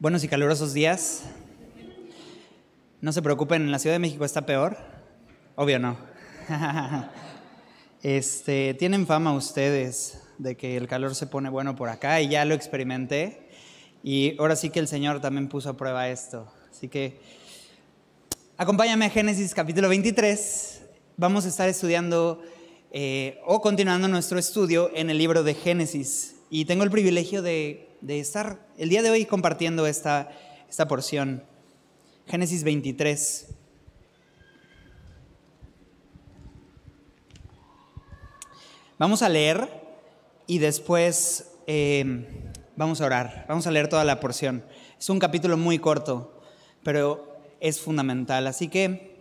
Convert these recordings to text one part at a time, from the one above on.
Buenos y calurosos días. No se preocupen, en la Ciudad de México está peor. Obvio no. Este, tienen fama ustedes de que el calor se pone bueno por acá y ya lo experimenté. Y ahora sí que el Señor también puso a prueba esto. Así que acompáñame a Génesis capítulo 23. Vamos a estar estudiando eh, o continuando nuestro estudio en el libro de Génesis. Y tengo el privilegio de de estar el día de hoy compartiendo esta, esta porción. Génesis 23. Vamos a leer y después eh, vamos a orar. Vamos a leer toda la porción. Es un capítulo muy corto, pero es fundamental. Así que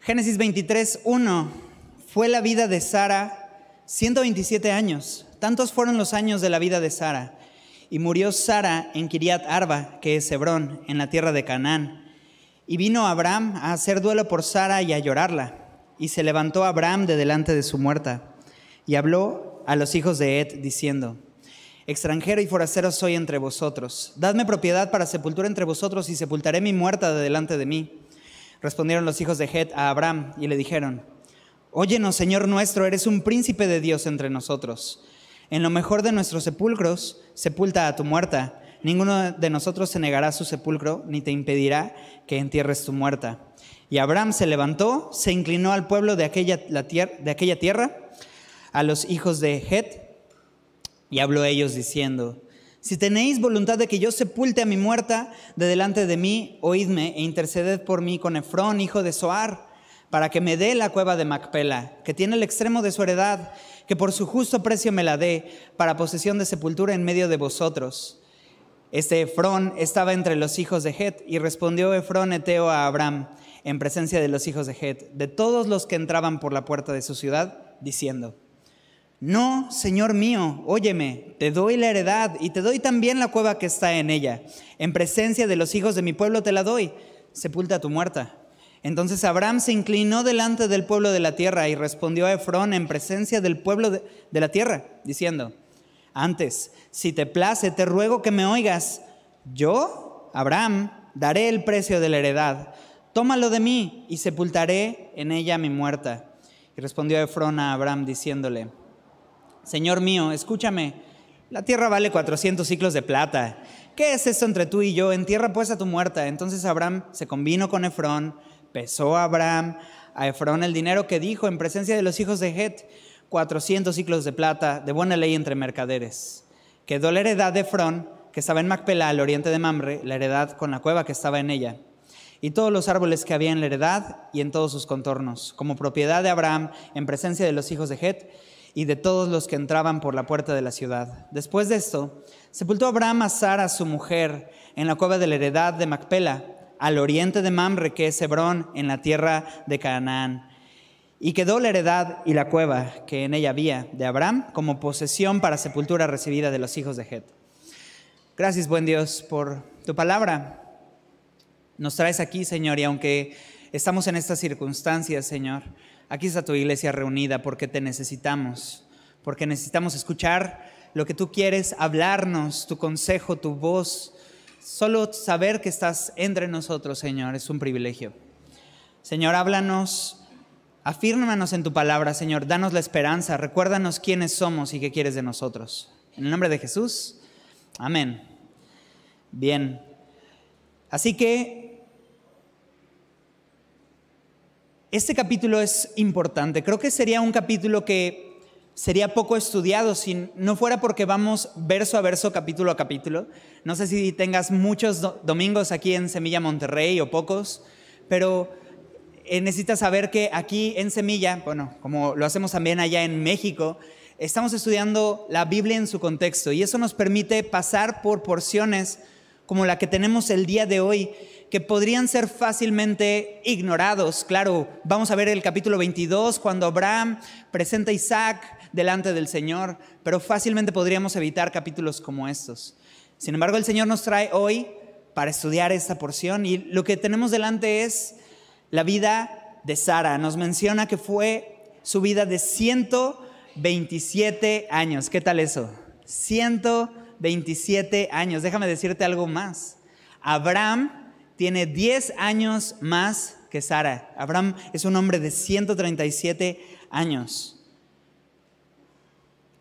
Génesis 23, 1. Fue la vida de Sara 127 años. Tantos fueron los años de la vida de Sara. Y murió Sara en Kiriat Arba, que es Hebrón, en la tierra de Canaán. Y vino Abraham a hacer duelo por Sara y a llorarla. Y se levantó Abraham de delante de su muerta. Y habló a los hijos de Ed, diciendo, Extranjero y forastero soy entre vosotros. Dadme propiedad para sepultura entre vosotros y sepultaré mi muerta de delante de mí. Respondieron los hijos de Het a Abraham y le dijeron, Óyenos, Señor nuestro, eres un príncipe de Dios entre nosotros. En lo mejor de nuestros sepulcros, sepulta a tu muerta. Ninguno de nosotros se negará su sepulcro, ni te impedirá que entierres tu muerta. Y Abraham se levantó, se inclinó al pueblo de aquella, de tierra, a los hijos de Het, y habló a ellos diciendo, si tenéis voluntad de que yo sepulte a mi muerta de delante de mí, oídme e interceded por mí con Efrón, hijo de Soar, para que me dé la cueva de Macpela, que tiene el extremo de su heredad, que por su justo precio me la dé para posesión de sepultura en medio de vosotros. Este Efrón estaba entre los hijos de Het y respondió Efrón Eteo a Abraham en presencia de los hijos de Het, de todos los que entraban por la puerta de su ciudad, diciendo, No, Señor mío, óyeme, te doy la heredad y te doy también la cueva que está en ella. En presencia de los hijos de mi pueblo te la doy, sepulta tu muerta. Entonces Abraham se inclinó delante del pueblo de la tierra y respondió a Efrón en presencia del pueblo de, la tierra, diciendo, antes, si te place, te ruego que me oigas. Yo, Abraham, daré el precio de la heredad. Tómalo de mí y sepultaré en ella mi muerta. Y respondió Efrón a Abraham diciéndole, Señor mío, escúchame, la tierra vale 400 ciclos de plata. ¿Qué es esto entre tú y yo? Entierra pues a tu muerta. Entonces Abraham se convino con Efrón pesó Abraham, a Efrón el dinero que dijo en presencia de los hijos de Het, 400 ciclos de plata de buena ley entre mercaderes. Quedó la heredad de Efrón, que estaba en Macpela, al oriente de Mamre, la heredad con la cueva que estaba en ella, y todos los árboles que había en la heredad y en todos sus contornos, como propiedad de Abraham en presencia de los hijos de Het y de todos los que entraban por la puerta de la ciudad. Después de esto, sepultó Abraham a Sara, su mujer, en la cueva de la heredad de Macpela, al oriente de Mamre, que es Hebrón, en la tierra de Canaán. Y quedó la heredad y la cueva que en ella había de Abraham como posesión para sepultura recibida de los hijos de Het. Gracias, buen Dios, por tu palabra. Nos traes aquí, Señor, y aunque estamos en estas circunstancias, Señor, aquí está tu iglesia reunida porque te necesitamos, porque necesitamos escuchar lo que tú quieres, hablarnos, tu consejo, tu voz, Solo saber que estás entre nosotros, Señor, es un privilegio. Señor, háblanos, afírmanos en tu palabra, Señor, danos la esperanza, recuérdanos quiénes somos y qué quieres de nosotros. En el nombre de Jesús, amén. Bien, así que este capítulo es importante. Creo que sería un capítulo que sería poco estudiado si no fuera porque vamos verso a verso, capítulo a capítulo. No sé si tengas muchos domingos aquí en Semilla Monterrey o pocos, pero eh, necesitas saber que aquí en Semilla, bueno, como lo hacemos también allá en México, estamos estudiando la Biblia en su contexto y eso nos permite pasar por porciones como la que tenemos el día de hoy, que podrían ser fácilmente ignorados. Claro, vamos a ver el capítulo 22, cuando Abraham presenta a Isaac delante del Señor, pero fácilmente podríamos evitar capítulos como estos. Sin embargo, el Señor nos trae hoy para estudiar esta porción y lo que tenemos delante es la vida de Sara. Nos menciona que fue su vida de 127 años. ¿Qué tal eso? 127 127 años. Déjame decirte algo más. Abraham tiene 10 años más que Sara. Abraham es un hombre de 137 años.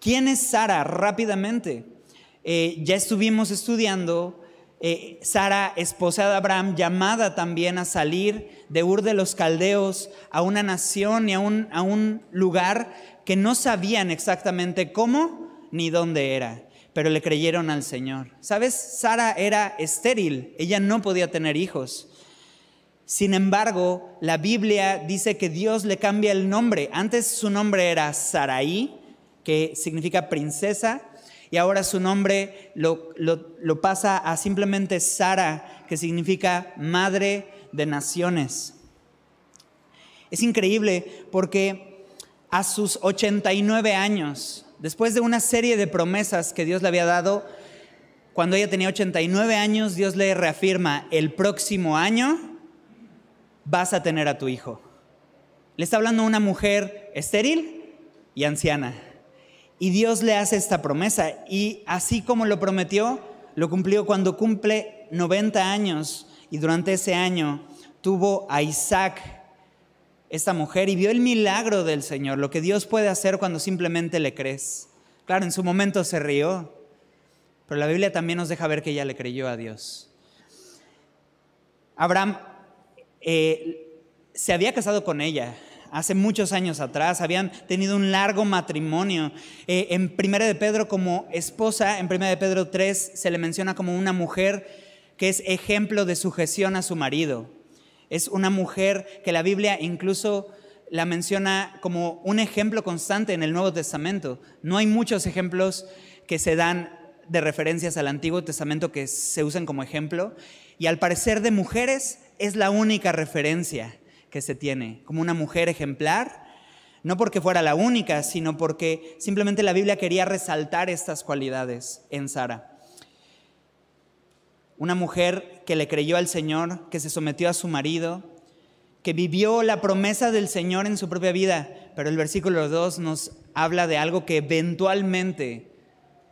¿Quién es Sara? Rápidamente. Eh, ya estuvimos estudiando eh, Sara, esposa de Abraham, llamada también a salir de Ur de los Caldeos a una nación y a un, a un lugar que no sabían exactamente cómo ni dónde era, pero le creyeron al Señor. ¿Sabes? Sara era estéril, ella no podía tener hijos. Sin embargo, la Biblia dice que Dios le cambia el nombre. Antes su nombre era Saraí, que significa princesa, y ahora su nombre lo, pasa a simplemente Sara, que significa madre de naciones. Es increíble porque a sus 89 años, después de una serie de promesas que Dios le había dado, cuando ella tenía 89 años, Dios le reafirma, el próximo año vas a tener a tu hijo. Le está hablando a una mujer estéril y anciana. Y Dios le hace esta promesa y así como lo prometió, lo cumplió cuando cumple 90 años y durante ese año tuvo a Isaac, esta mujer, y vio el milagro del Señor, lo que Dios puede hacer cuando simplemente le crees. Claro, en su momento se rió, pero la Biblia también nos deja ver que ella le creyó a Dios. Abraham eh, se había casado con ella, hace muchos años atrás, habían tenido un largo matrimonio. Eh, en Primera de Pedro como esposa, en Primera de Pedro 3 se le menciona como una mujer que es ejemplo de sujeción a su marido. Es una mujer que la Biblia incluso la menciona como un ejemplo constante en el Nuevo Testamento. No hay muchos ejemplos que se dan de referencias al Antiguo Testamento que se usan como ejemplo. Y al parecer de mujeres es la única referencia que se tiene, como una mujer ejemplar, no porque fuera la única, sino porque simplemente la Biblia quería resaltar estas cualidades en Sara. Una mujer que le creyó al Señor, que se sometió a su marido, que vivió la promesa del Señor en su propia vida, pero el versículo 2 nos habla de algo que eventualmente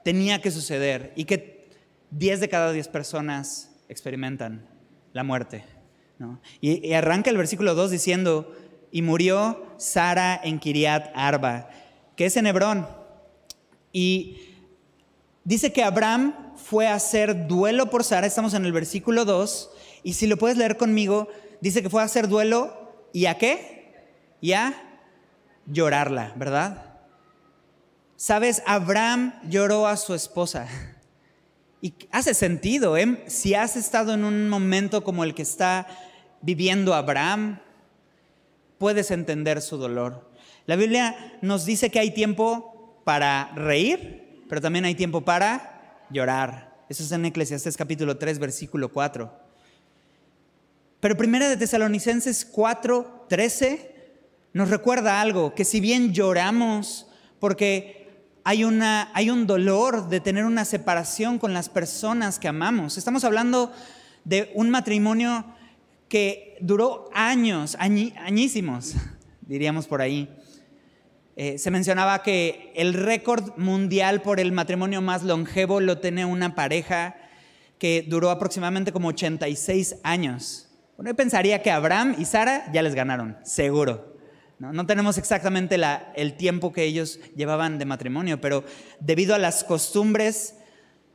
tenía que suceder y que 10 de cada 10 personas experimentan, la muerte. Y, arranca el versículo 2 diciendo, y murió Sara en Kiriat Arba, que es en Hebrón. Y dice que Abraham fue a hacer duelo por Sara, estamos en el versículo 2, y si lo puedes leer conmigo, dice que fue a hacer duelo y a qué? Y a llorarla, ¿verdad? Sabes, Abraham lloró a su esposa. Y hace sentido, ¿eh? Si has estado en un momento como el que está viviendo Abraham, puedes entender su dolor. La Biblia nos dice que hay tiempo para reír, pero también hay tiempo para llorar. Eso es en Eclesiastés capítulo 3, versículo 4. Pero primera de Tesalonicenses 4, 13 nos recuerda algo, que si bien lloramos porque hay, una, hay un dolor de tener una separación con las personas que amamos, estamos hablando de un matrimonio que duró años, añísimos, diríamos por ahí. Eh, se mencionaba que el récord mundial por el matrimonio más longevo lo tiene una pareja que duró aproximadamente como 86 años. Bueno, yo pensaría que Abraham y Sara ya les ganaron, seguro. No, tenemos exactamente el tiempo que ellos llevaban de matrimonio, pero debido a las costumbres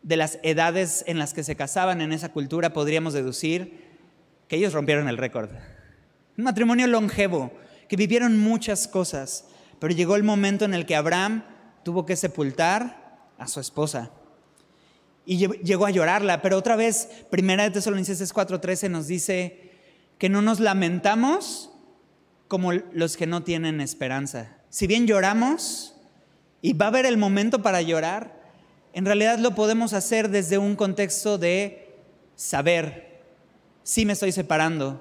de las edades en las que se casaban en esa cultura, podríamos deducir que ellos rompieron el récord. Un matrimonio longevo, que vivieron muchas cosas, pero llegó el momento en el que Abraham tuvo que sepultar a su esposa. Y llegó a llorarla, pero otra vez, Primera de Tesalonicenses 4:13 nos dice que no nos lamentamos como los que no tienen esperanza. Si bien lloramos y va a haber el momento para llorar, en realidad lo podemos hacer desde un contexto de saber sí me estoy separando,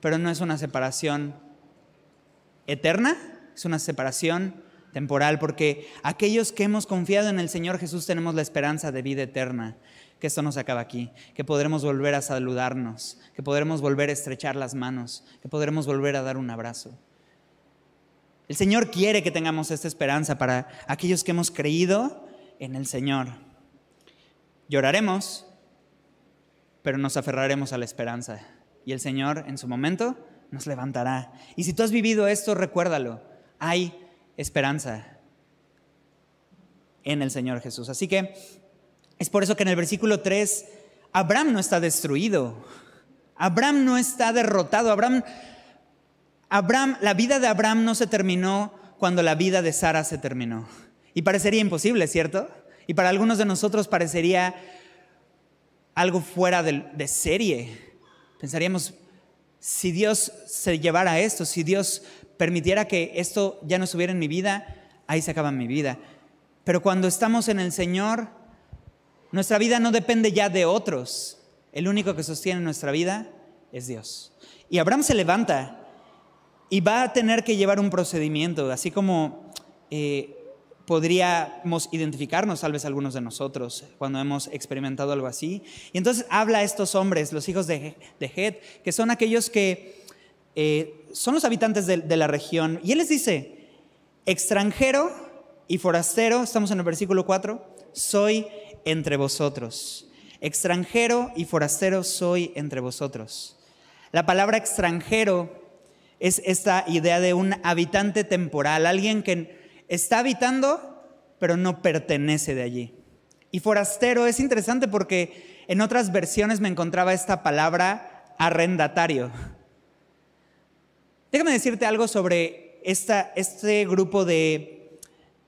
pero no es una separación eterna, es una separación temporal, porque aquellos que hemos confiado en el Señor Jesús tenemos la esperanza de vida eterna, que esto no se acaba aquí, que podremos volver a saludarnos, que podremos volver a estrechar las manos, que podremos volver a dar un abrazo. El Señor quiere que tengamos esta esperanza para aquellos que hemos creído en el Señor. Lloraremos, pero nos aferraremos a la esperanza. Y el Señor en su momento nos levantará. Y si tú has vivido esto, recuérdalo. Hay esperanza en el Señor Jesús. Así que es por eso que en el versículo 3, Abraham no está destruido. Abraham no está derrotado. Abraham, Abraham, la vida de Abraham no se terminó cuando la vida de Sara se terminó. Y parecería imposible, ¿cierto? Y para algunos de nosotros parecería algo fuera de, serie. Pensaríamos, si Dios se llevara esto, si Dios permitiera que esto ya no estuviera en mi vida, ahí se acaba mi vida. Pero cuando estamos en el Señor, nuestra vida no depende ya de otros. El único que sostiene nuestra vida es Dios. Y Abraham se levanta y va a tener que llevar un procedimiento, así como eh, podríamos identificarnos tal vez algunos de nosotros cuando hemos experimentado algo así. Y entonces habla a estos hombres, los hijos de, de que son aquellos que eh, son los habitantes de, de la región. Y él les dice, extranjero y forastero, estamos en el versículo 4, soy entre vosotros. Extranjero y forastero soy entre vosotros. La palabra extranjero es esta idea de un habitante temporal, alguien que está habitando, pero no pertenece de allí. Y forastero es interesante porque en otras versiones me encontraba esta palabra arrendatario. Déjame decirte algo sobre esta, este grupo de,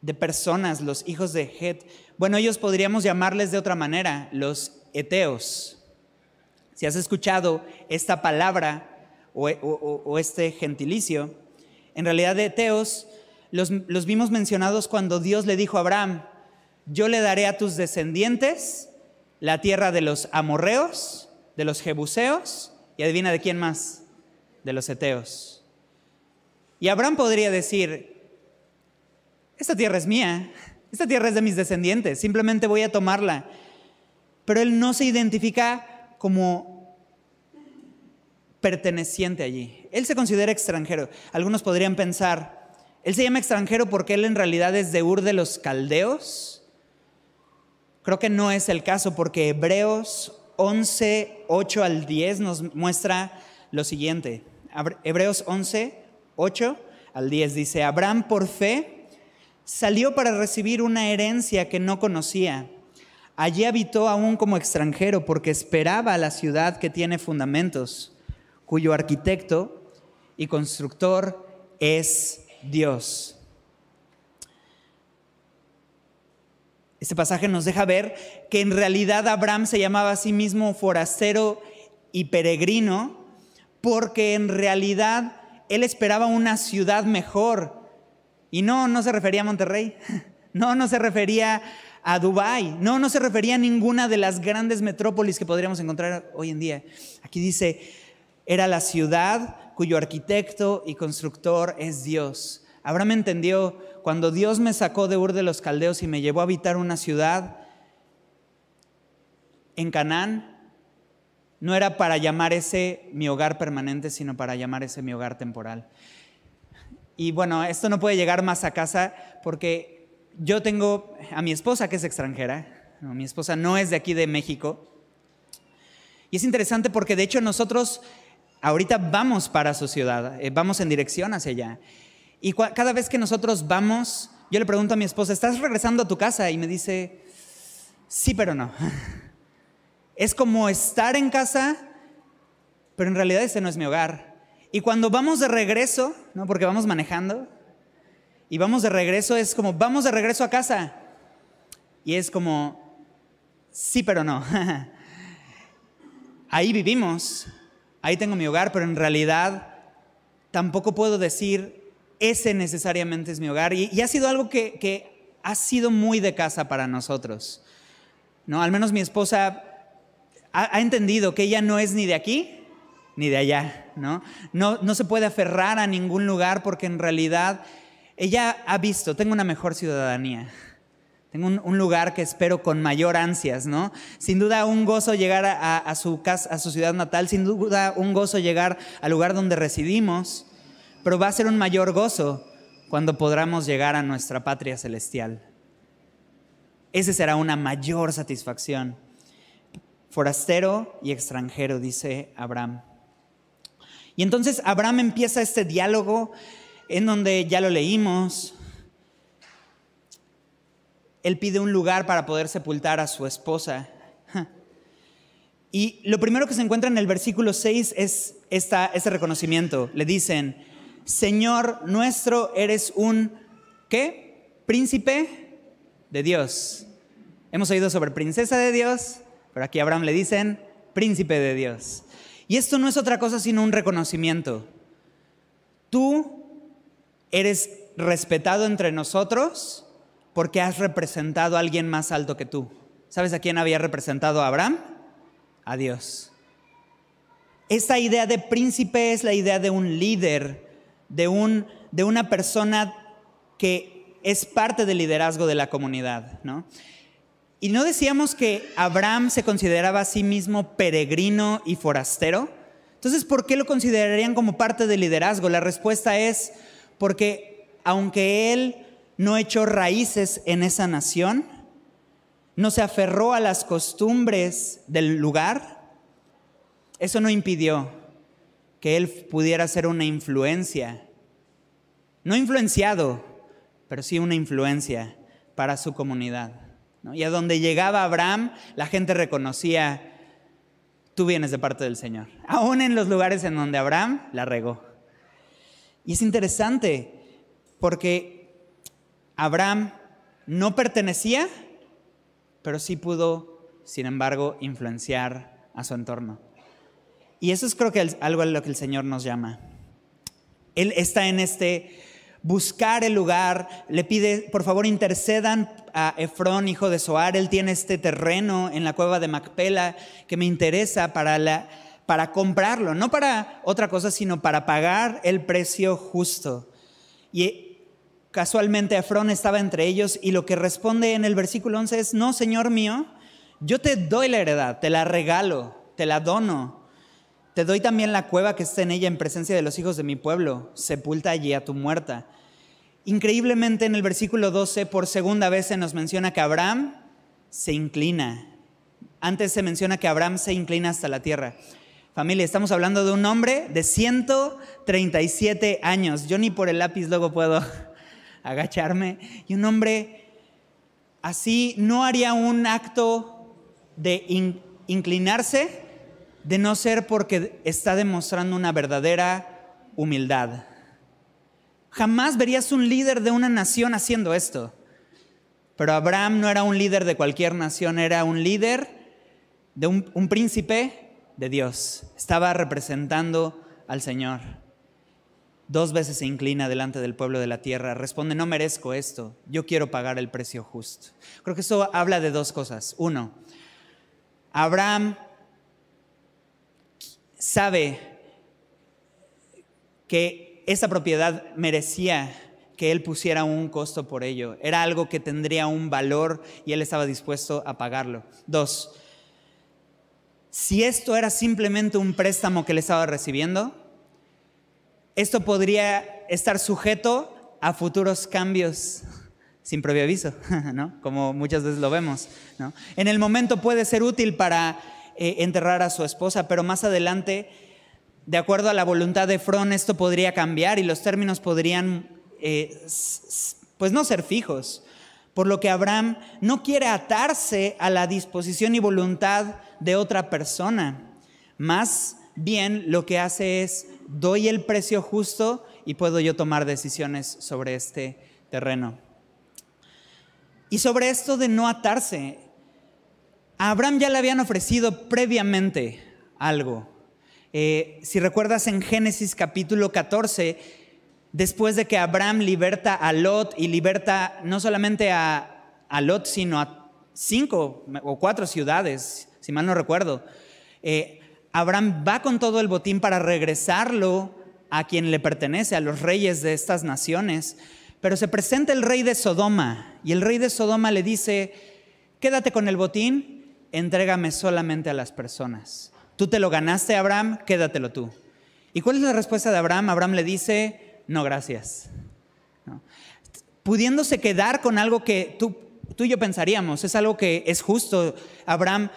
de personas, los hijos de Het. Bueno, ellos podríamos llamarles de otra manera, los eteos. Si has escuchado esta palabra o, este gentilicio, en realidad eteos los, vimos mencionados cuando Dios le dijo a Abraham, yo le daré a tus descendientes la tierra de los amorreos, de los jebuseos, y adivina de quién más, de los eteos. Y Abraham podría decir, esta tierra es mía, esta tierra es de mis descendientes, simplemente voy a tomarla. Pero él no se identifica como perteneciente allí. Él se considera extranjero. Algunos podrían pensar, él se llama extranjero porque él en realidad es de Ur de los Caldeos. Creo que no es el caso porque Hebreos 11, 8 al 10 nos muestra lo siguiente. Hebreos 11, 8 al 10 dice, Abraham por fe salió para recibir una herencia que no conocía. Allí habitó aún como extranjero porque esperaba la ciudad que tiene fundamentos, cuyo arquitecto y constructor es Dios. Este pasaje nos deja ver que en realidad Abraham se llamaba a sí mismo forastero y peregrino porque en realidad él esperaba una ciudad mejor. Y no, no se refería a Monterrey, no, no se refería a Dubái, no, no se refería a ninguna de las grandes metrópolis que podríamos encontrar hoy en día. Aquí dice, era la ciudad cuyo arquitecto y constructor es Dios. Abraham entendió, cuando Dios me sacó de Ur de los Caldeos y me llevó a habitar una ciudad en Canaán, no era para llamar ese mi hogar permanente, sino para llamar ese mi hogar temporal. Y bueno, esto no puede llegar más a casa porque yo tengo a mi esposa que es extranjera, mi esposa no es de aquí de México. Y es interesante porque de hecho nosotros ahorita vamos para su ciudad, eh, vamos en dirección hacia allá. Y cada vez que nosotros vamos, yo le pregunto a mi esposa, ¿estás regresando a tu casa? Y me dice, sí, pero no. Es como estar en casa, pero en realidad ese no es mi hogar. Y cuando vamos de regreso, ¿no? porque vamos manejando, y vamos de regreso, es como, vamos de regreso a casa. Y es como, sí, pero no. Ahí vivimos, ahí tengo mi hogar, pero en realidad tampoco puedo decir, ese necesariamente es mi hogar. Y, ha sido algo que, ha sido muy de casa para nosotros. ¿no? Al menos mi esposa ha, entendido que ella no es ni de aquí ni de allá. ¿no? No, no se puede aferrar a ningún lugar porque en realidad ella ha visto, tengo una mejor ciudadanía. Tengo un, lugar que espero con mayor ansias, ¿no? Sin duda un gozo llegar a, su casa, a su ciudad natal, sin duda un gozo llegar al lugar donde residimos, pero va a ser un mayor gozo cuando podamos llegar a nuestra patria celestial. Ese será una mayor satisfacción. forastero y extranjero, dice Abraham. Y entonces Abraham empieza este diálogo en donde ya lo leímos. Él pide un lugar para poder sepultar a su esposa. Y lo primero que se encuentra en el versículo 6 es esta, este reconocimiento. Le dicen, Señor nuestro, eres un, ¿qué? Príncipe de Dios. Hemos oído sobre princesa de Dios, pero aquí a Abraham le dicen príncipe de Dios. Y esto no es otra cosa sino un reconocimiento. Tú eres respetado entre nosotros porque has representado a alguien más alto que tú. ¿Sabes a quién había representado a Abraham? A Dios. Esta idea de príncipe es la idea de un líder, de, un, de una persona que es parte del liderazgo de la comunidad. ¿no? Y no decíamos que Abraham se consideraba a sí mismo peregrino y forastero. Entonces, ¿por qué lo considerarían como parte del liderazgo? La respuesta es porque aunque él no echó raíces en esa nación, no se aferró a las costumbres del lugar, eso no impidió que él pudiera ser una influencia, no influenciado, pero sí una influencia para su comunidad. Y a donde llegaba Abraham, la gente reconocía, tú vienes de parte del Señor. Aún en los lugares en donde Abraham la regó. Y es interesante porque Abraham no pertenecía, pero sí pudo, sin embargo, influenciar a su entorno. Y eso es creo que algo a lo que el Señor nos llama. Él está en este buscar el lugar, le pide, por favor, intercedan a Efrón, hijo de Soar, él tiene este terreno en la cueva de Macpela que me interesa para, la, para comprarlo, no para otra cosa, sino para pagar el precio justo. Y casualmente Efrón estaba entre ellos y lo que responde en el versículo 11 es, no, Señor mío, yo te doy la heredad, te la regalo, te la dono. Te doy también la cueva que está en ella en presencia de los hijos de mi pueblo. Sepulta allí a tu muerta. Increíblemente en el versículo 12 por segunda vez se nos menciona que Abraham se inclina. Antes se menciona que Abraham se inclina hasta la tierra. Familia, estamos hablando de un hombre de 137 años. Yo ni por el lápiz luego puedo agacharme. Y un hombre así no haría un acto de inclinarse de no ser porque está demostrando una verdadera humildad. Jamás verías un líder de una nación haciendo esto. Pero Abraham no era un líder de cualquier nación, era un líder de un, príncipe de Dios. Estaba representando al Señor. Dos veces se inclina delante del pueblo de la tierra. Responde, no merezco esto, yo quiero pagar el precio justo. Creo que eso habla de dos cosas. Uno, Abraham sabe que esa propiedad merecía que él pusiera un costo por ello. Era algo que tendría un valor y él estaba dispuesto a pagarlo. Dos, si esto era simplemente un préstamo que él estaba recibiendo, esto podría estar sujeto a futuros cambios sin previo aviso, ¿no? como muchas veces lo vemos. En el momento puede ser útil para eh, enterrar a su esposa, pero más adelante de acuerdo a la voluntad de Fron, esto podría cambiar y los términos podrían, eh, pues no ser fijos. Por lo que Abraham no quiere atarse a la disposición y voluntad de otra persona. Más bien lo que hace es, doy el precio justo y puedo yo tomar decisiones sobre este terreno. Y sobre esto de no atarse, a Abraham ya le habían ofrecido previamente algo. Eh, si recuerdas en Génesis capítulo 14, después de que Abraham liberta a Lot y liberta no solamente a, Lot, sino a cinco o cuatro ciudades, si mal no recuerdo, eh, Abraham va con todo el botín para regresarlo a quien le pertenece, a los reyes de estas naciones. Pero se presenta el rey de Sodoma y el rey de Sodoma le dice, quédate con el botín, entrégame solamente a las personas. Tú te lo ganaste, Abraham, quédatelo tú. ¿Y cuál es la respuesta de Abraham? Abraham le dice, no, gracias. Pudiéndose quedar con algo que tú, tú y yo pensaríamos, es algo que es justo. Abraham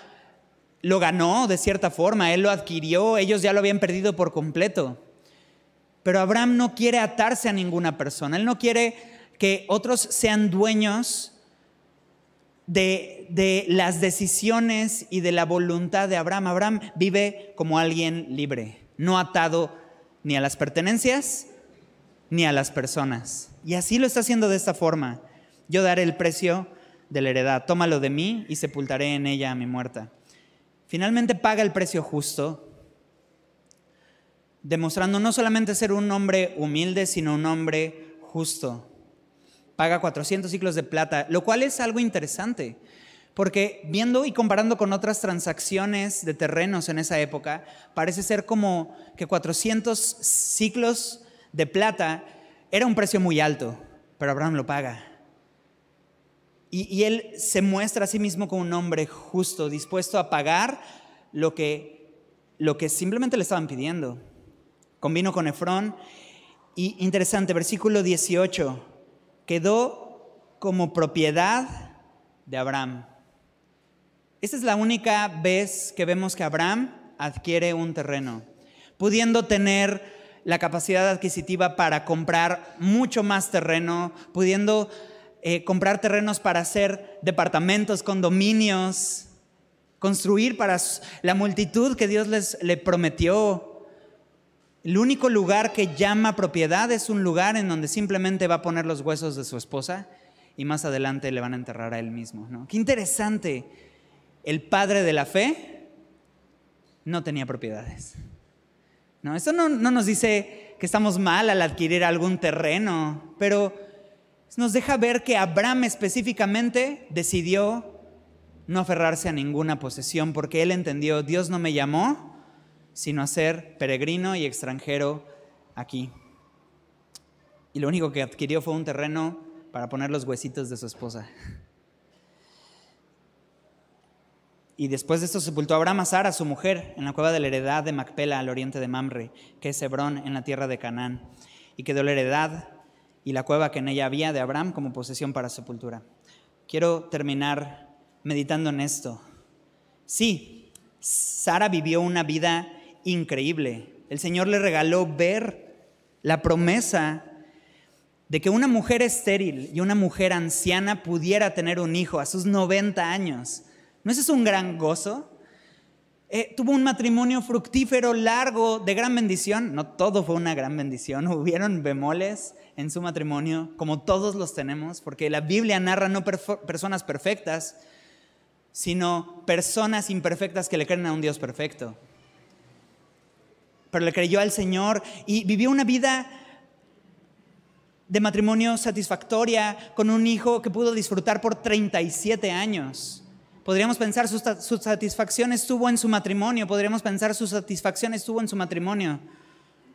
lo ganó de cierta forma, él lo adquirió, ellos ya lo habían perdido por completo. Pero Abraham no quiere atarse a ninguna persona, él no quiere que otros sean dueños de, las decisiones y de la voluntad de Abraham. Abraham vive como alguien libre, no atado ni a las pertenencias ni a las personas. Y así lo está haciendo de esta forma. Yo daré el precio de la heredad, tómalo de mí y sepultaré en ella a mi muerta. Finalmente paga el precio justo, demostrando no solamente ser un hombre humilde, sino un hombre justo. Paga 400 ciclos de plata, lo cual es algo interesante, porque viendo y comparando con otras transacciones de terrenos en esa época, parece ser como que 400 ciclos de plata era un precio muy alto, pero Abraham lo paga. Y, él se muestra a sí mismo como un hombre justo, dispuesto a pagar lo que, lo que simplemente le estaban pidiendo. Convino con Efrón. Y interesante, versículo 18, quedó como propiedad de Abraham. Esta es la única vez que vemos que Abraham adquiere un terreno, pudiendo tener la capacidad adquisitiva para comprar mucho más terreno, pudiendo eh, comprar terrenos para hacer departamentos, condominios, construir para la multitud que Dios les le prometió. El único lugar que llama propiedad es un lugar en donde simplemente va a poner los huesos de su esposa y más adelante le van a enterrar a él mismo. ¿no? Qué interesante. El padre de la fe no tenía propiedades. No, esto no, no nos dice que estamos mal al adquirir algún terreno, pero nos deja ver que Abraham específicamente decidió no aferrarse a ninguna posesión porque él entendió, Dios no me llamó sino a ser peregrino y extranjero aquí. Y lo único que adquirió fue un terreno para poner los huesitos de su esposa. Y después de esto sepultó Abraham a Sara, su mujer, en la cueva de la heredad de Macpela, al oriente de Mamre, que es Hebrón, en la tierra de Canaán. Y quedó la heredad y la cueva que en ella había de Abraham como posesión para sepultura. Quiero terminar meditando en esto. Sí, Sara vivió una vida increíble. El Señor le regaló ver la promesa de que una mujer estéril y una mujer anciana pudiera tener un hijo a sus 90 años. ¿No es un gran gozo? Eh, tuvo un matrimonio fructífero, largo, de gran bendición. No todo fue una gran bendición, hubieron bemoles en su matrimonio, como todos los tenemos, porque la Biblia narra no personas perfectas, sino personas imperfectas que le creen a un Dios perfecto. Pero le creyó al Señor y vivió una vida de matrimonio satisfactoria con un hijo que pudo disfrutar por 37 años. Podríamos pensar su, su satisfacción estuvo en su matrimonio, podríamos pensar su satisfacción estuvo en su matrimonio.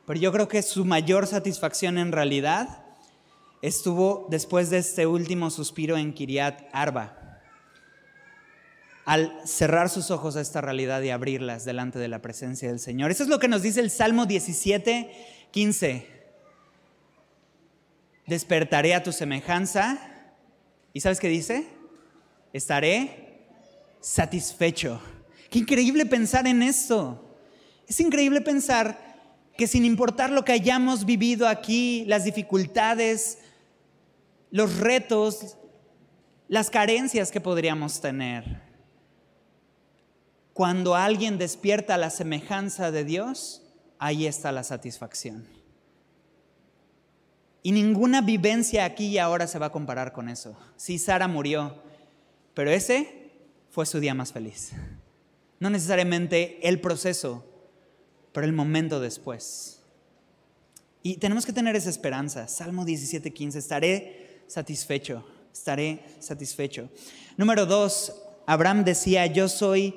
Pero yo creo que su mayor satisfacción en realidad estuvo después de este último suspiro en Kiriat Arba. Al cerrar sus ojos a esta realidad y abrirlas delante de la presencia del Señor. Eso es lo que nos dice el Salmo 17, 15. Despertaré a tu semejanza. ¿Y sabes qué dice? Estaré satisfecho. Qué increíble pensar en esto. Es increíble pensar que sin importar lo que hayamos vivido aquí, las dificultades, los retos, las carencias que podríamos tener, cuando alguien despierta la semejanza de Dios, ahí está la satisfacción. Y ninguna vivencia aquí y ahora se va a comparar con eso. Sí, Sara murió, pero ese fue su día más feliz. No necesariamente el proceso, pero el momento después. Y tenemos que tener esa esperanza. Salmo 17:15, estaré satisfecho, estaré satisfecho. Número dos, Abraham decía, yo soy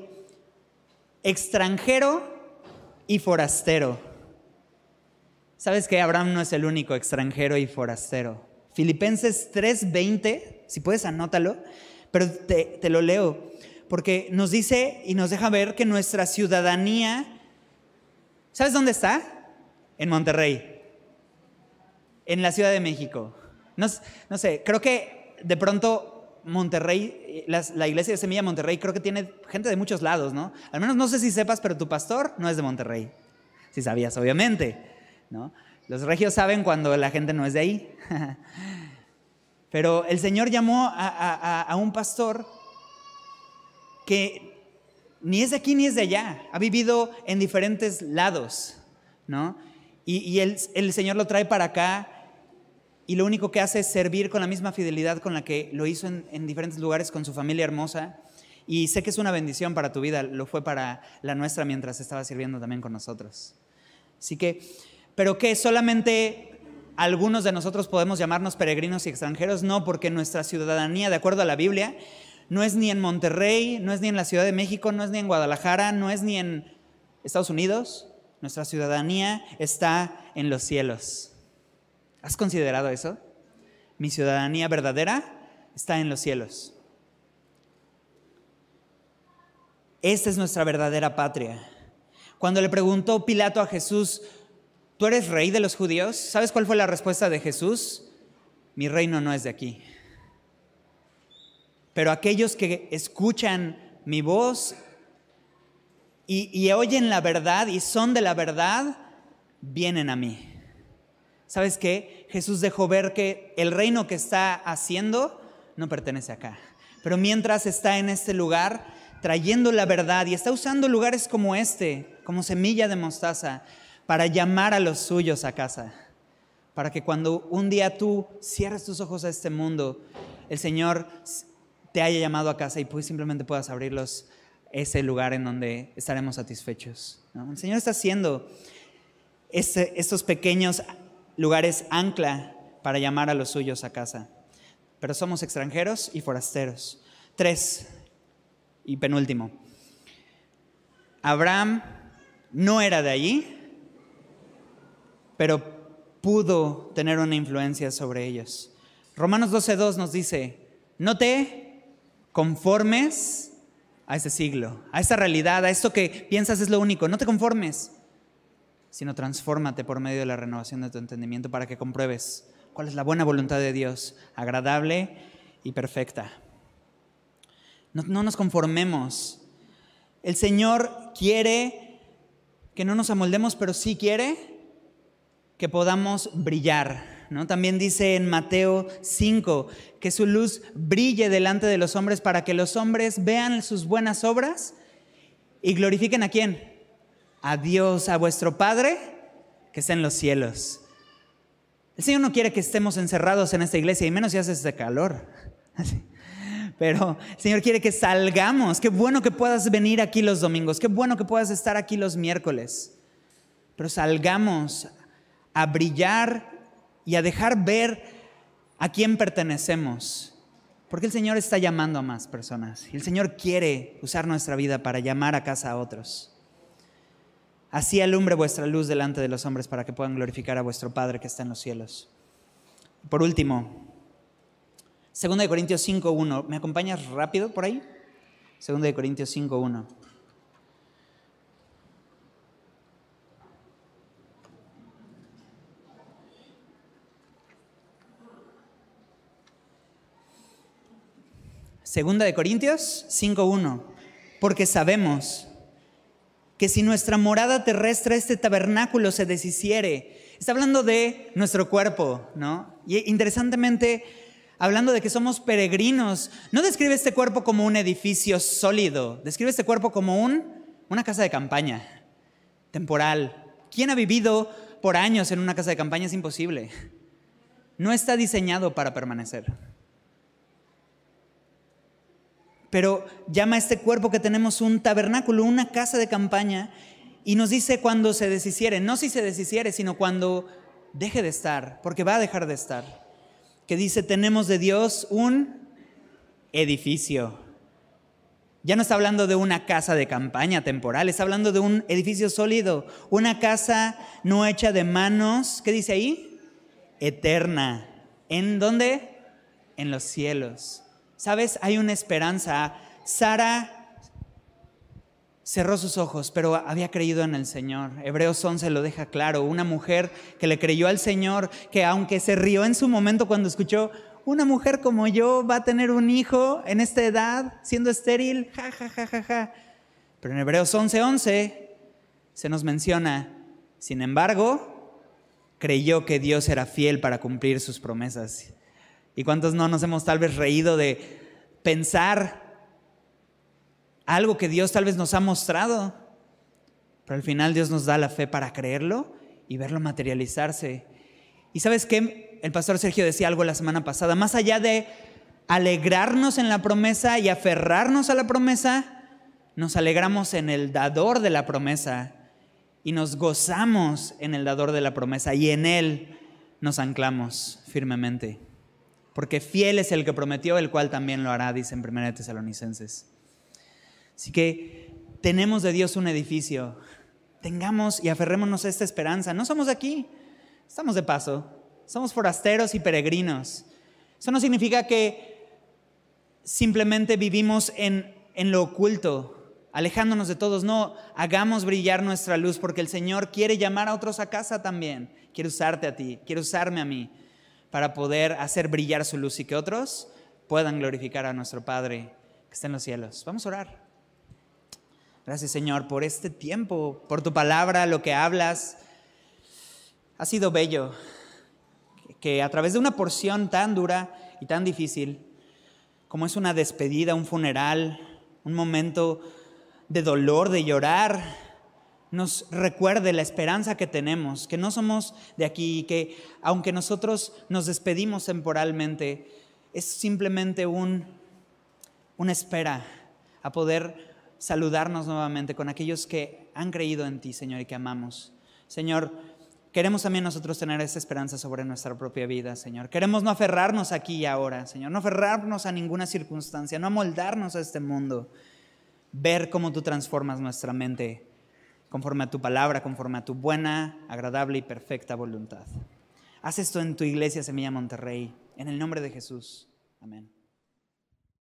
extranjero y forastero. ¿Sabes que Abraham no es el único extranjero y forastero? Filipenses 3:20, si puedes anótalo, pero te, te lo leo, porque nos dice y nos deja ver que nuestra ciudadanía ¿Sabes dónde está? En Monterrey, en la Ciudad de México. No, sé, creo que de pronto Monterrey, la, iglesia de Semilla Monterrey creo que tiene gente de muchos lados, ¿no? Al menos no sé si sepas, pero tu pastor no es de Monterrey. Si sabías, obviamente, ¿no? Los regios saben cuando la gente no es de ahí. pero el Señor llamó a, un pastor que ni es de aquí ni es de allá, ha vivido en diferentes lados, ¿no? Y, el, Señor lo trae para acá y lo único que hace es servir con la misma fidelidad con la que lo hizo en, diferentes lugares con su familia hermosa. Y sé que es una bendición para tu vida, lo fue para la nuestra mientras estaba sirviendo también con nosotros. Así que, pero que solamente algunos de nosotros podemos llamarnos peregrinos y extranjeros, no, porque nuestra ciudadanía, de acuerdo a la Biblia, no es ni en Monterrey, no es ni en la Ciudad de México, no es ni en Guadalajara, no es ni en Estados Unidos. Nuestra ciudadanía está en los cielos. ¿Has considerado eso? Mi ciudadanía verdadera está en los cielos. Esta es nuestra verdadera patria. Cuando le preguntó Pilato a Jesús, ¿tú eres rey de los judíos? ¿Sabes cuál fue la respuesta de Jesús? Mi reino no es de aquí. Pero aquellos que escuchan mi voz y, oyen la verdad y son de la verdad, vienen a mí. ¿sabes qué? Jesús dejó ver que el reino que está haciendo no pertenece acá. Pero mientras está en este lugar, trayendo la verdad y está usando lugares como este, como semilla de mostaza, para llamar a los suyos a casa. Para que cuando un día tú cierres tus ojos a este mundo, el Señor te haya llamado a casa y pues simplemente puedas abrirlos ese lugar en donde estaremos satisfechos. El Señor está haciendo este, estos pequeños lugares ancla para llamar a los suyos a casa. Pero somos extranjeros y forasteros. Tres, y penúltimo. Abraham no era de allí, pero pudo tener una influencia sobre ellos. Romanos 12.2 nos dice, no te conformes a este siglo, a esta realidad, a esto que piensas es lo único, no te conformes sino transfórmate por medio de la renovación de tu entendimiento para que compruebes cuál es la buena voluntad de Dios, agradable y perfecta. No, no, nos conformemos. El Señor quiere que no nos amoldemos, pero sí quiere que podamos brillar. ¿No? También dice en Mateo 5 que su luz brille delante de los hombres para que los hombres vean sus buenas obras y glorifiquen a quién? a Dios, a vuestro Padre que está en los cielos. El Señor no quiere que estemos encerrados en esta iglesia, y menos si hace este calor. Pero el Señor quiere que salgamos. Qué bueno que puedas venir aquí los domingos. Qué bueno que puedas estar aquí los miércoles. Pero salgamos a brillar y a dejar ver a quién pertenecemos. Porque el Señor está llamando a más personas. Y el Señor quiere usar nuestra vida para llamar a casa a otros. Así alumbre vuestra luz delante de los hombres para que puedan glorificar a vuestro Padre que está en los cielos. Por último, 2 Corintios 5.1. ¿Me acompañas rápido por ahí? 2 Corintios 5.1. Segunda de Corintios 5.1. Porque sabemos que si nuestra morada terrestre, este tabernáculo se deshiciere, está hablando de nuestro cuerpo, ¿no? Y interesantemente, hablando de que somos peregrinos, no describe este cuerpo como un edificio sólido, describe este cuerpo como un, una casa de campaña, temporal. ¿Quién ha vivido por años en una casa de campaña? Es imposible. No está diseñado para permanecer pero llama a este cuerpo que tenemos un tabernáculo, una casa de campaña, y nos dice cuando se deshiciere, no si se deshiciere, sino cuando deje de estar, porque va a dejar de estar. Que dice, tenemos de Dios un edificio. Ya no está hablando de una casa de campaña temporal, está hablando de un edificio sólido, una casa no hecha de manos, ¿qué dice ahí? Eterna. ¿En dónde? En los cielos. ¿Sabes? Hay una esperanza. Sara cerró sus ojos, pero había creído en el Señor. Hebreos 11 lo deja claro. Una mujer que le creyó al Señor, que aunque se rió en su momento cuando escuchó una mujer como yo va a tener un hijo en esta edad, siendo estéril, ja, ja, ja, ja, ja. Pero en Hebreos 11:11 11, se nos menciona, sin embargo, creyó que Dios era fiel para cumplir sus promesas. ¿Y cuántos no nos hemos tal vez reído de pensar algo que Dios tal vez nos ha mostrado? Pero al final Dios nos da la fe para creerlo y verlo materializarse. ¿Y sabes qué? El pastor Sergio decía algo la semana pasada, más allá de alegrarnos en la promesa y aferrarnos a la promesa, nos alegramos en el dador de la promesa y nos gozamos en el dador de la promesa y en él nos anclamos firmemente. Porque fiel es el que prometió, el cual también lo hará, dice en 1 Tesalonicenses. Así que tenemos de Dios un edificio. Tengamos y aferrémonos a esta esperanza. No somos de aquí, estamos de paso. Somos forasteros y peregrinos. Eso no significa que simplemente vivimos en, en lo oculto, alejándonos de todos. No, hagamos brillar nuestra luz porque el Señor quiere llamar a otros a casa también. Quiere usarte a ti, quiere usarme a mí para poder hacer brillar su luz y que otros puedan glorificar a nuestro Padre que está en los cielos. Vamos a orar. Gracias Señor por este tiempo, por tu palabra, lo que hablas. Ha sido bello que a través de una porción tan dura y tan difícil, como es una despedida, un funeral, un momento de dolor, de llorar, nos recuerde la esperanza que tenemos, que no somos de aquí, que aunque nosotros nos despedimos temporalmente, es simplemente un, una espera a poder saludarnos nuevamente con aquellos que han creído en ti, Señor, y que amamos. Señor, queremos también nosotros tener esa esperanza sobre nuestra propia vida, Señor. Queremos no aferrarnos aquí y ahora, Señor, no aferrarnos a ninguna circunstancia, no amoldarnos a este mundo ver cómo tú transformas nuestra mente conforme a tu palabra, conforme a tu buena, agradable y perfecta voluntad. Haz esto en tu iglesia Semilla Monterrey, en el nombre de Jesús. Amén.